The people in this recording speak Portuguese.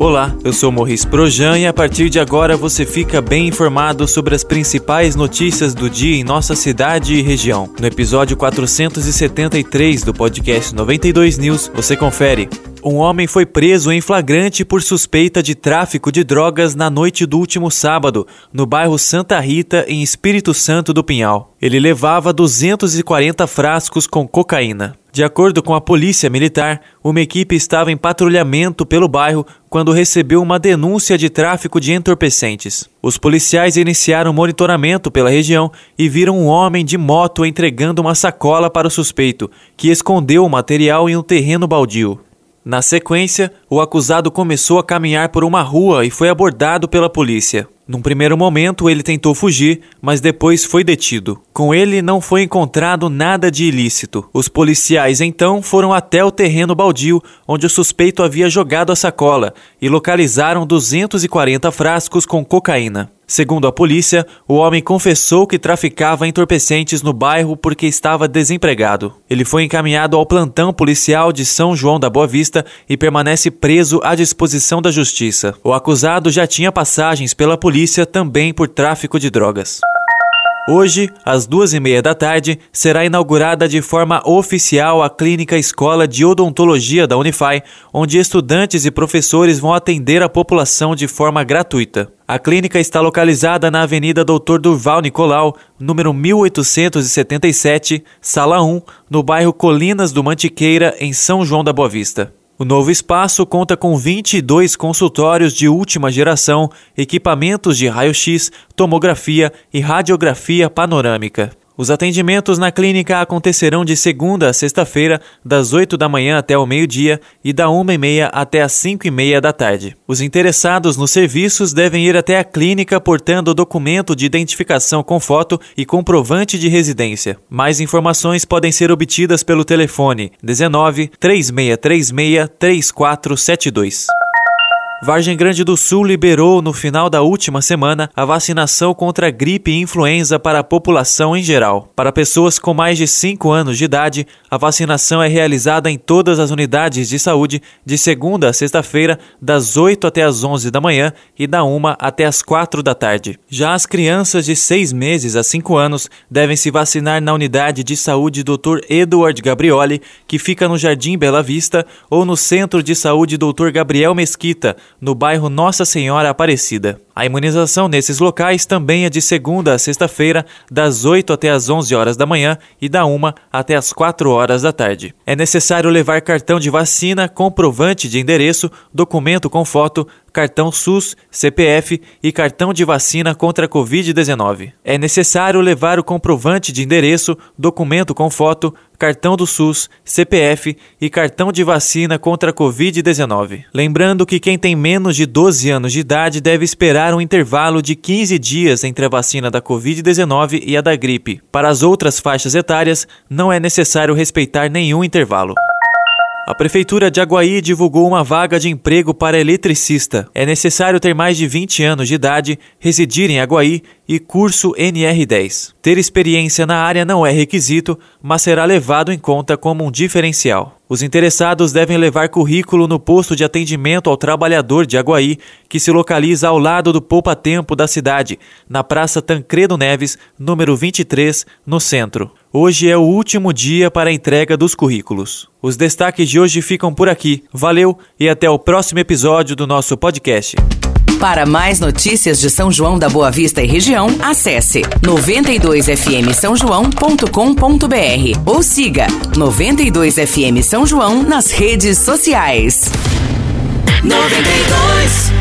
Olá, eu sou Morris Projan e a partir de agora você fica bem informado sobre as principais notícias do dia em nossa cidade e região. No episódio 473 do podcast 92 News, você confere. Um homem foi preso em flagrante por suspeita de tráfico de drogas na noite do último sábado, no bairro Santa Rita, em Espírito Santo do Pinhal. Ele levava 240 frascos com cocaína. De acordo com a polícia militar, uma equipe estava em patrulhamento pelo bairro quando recebeu uma denúncia de tráfico de entorpecentes. Os policiais iniciaram monitoramento pela região e viram um homem de moto entregando uma sacola para o suspeito, que escondeu o material em um terreno baldio. Na sequência, o acusado começou a caminhar por uma rua e foi abordado pela polícia. Num primeiro momento, ele tentou fugir, mas depois foi detido. Com ele não foi encontrado nada de ilícito. Os policiais então foram até o terreno baldio onde o suspeito havia jogado a sacola e localizaram 240 frascos com cocaína. Segundo a polícia, o homem confessou que traficava entorpecentes no bairro porque estava desempregado. Ele foi encaminhado ao plantão policial de São João da Boa Vista e permanece preso à disposição da justiça. O acusado já tinha passagens pela polícia também por tráfico de drogas. Hoje, às duas e meia da tarde, será inaugurada de forma oficial a Clínica Escola de Odontologia da Unify, onde estudantes e professores vão atender a população de forma gratuita. A clínica está localizada na Avenida Doutor Durval Nicolau, número 1877, sala 1, no bairro Colinas do Mantiqueira, em São João da Boa Vista. O novo espaço conta com 22 consultórios de última geração, equipamentos de raio-x, tomografia e radiografia panorâmica. Os atendimentos na clínica acontecerão de segunda a sexta-feira, das 8 da manhã até o meio-dia e da 1 e meia até as 5 e meia da tarde. Os interessados nos serviços devem ir até a clínica portando documento de identificação com foto e comprovante de residência. Mais informações podem ser obtidas pelo telefone 19 3636 3472. Vargem Grande do Sul liberou no final da última semana a vacinação contra a gripe e influenza para a população em geral. Para pessoas com mais de 5 anos de idade, a vacinação é realizada em todas as unidades de saúde de segunda a sexta-feira, das 8 até as 11 da manhã e da 1 até as 4 da tarde. Já as crianças de 6 meses a 5 anos devem se vacinar na unidade de saúde Dr. Edward Gabrioli, que fica no Jardim Bela Vista, ou no Centro de Saúde Dr. Gabriel Mesquita, no bairro Nossa Senhora Aparecida. A imunização nesses locais também é de segunda a sexta-feira, das 8 até as 11 horas da manhã e da 1 até as 4 horas da tarde. É necessário levar cartão de vacina, comprovante de endereço, documento com foto, cartão SUS, CPF e cartão de vacina contra a Covid-19. É necessário levar o comprovante de endereço, documento com foto, cartão do SUS, CPF e cartão de vacina contra a Covid-19. Lembrando que quem tem menos de 12 anos de idade deve esperar um intervalo de 15 dias entre a vacina da Covid-19 e a da gripe. Para as outras faixas etárias, não é necessário respeitar nenhum intervalo. A Prefeitura de Aguaí divulgou uma vaga de emprego para eletricista. É necessário ter mais de 20 anos de idade, residir em Aguaí e curso NR10. Ter experiência na área não é requisito, mas será levado em conta como um diferencial. Os interessados devem levar currículo no posto de atendimento ao trabalhador de Aguaí, que se localiza ao lado do Poupa Tempo da cidade, na Praça Tancredo Neves, número 23, no centro. Hoje é o último dia para a entrega dos currículos. Os destaques de hoje ficam por aqui. Valeu e até o próximo episódio do nosso podcast. Para mais notícias de São João da Boa Vista e região, acesse 92fm São João.com.br ou siga 92fm São João nas redes sociais. 92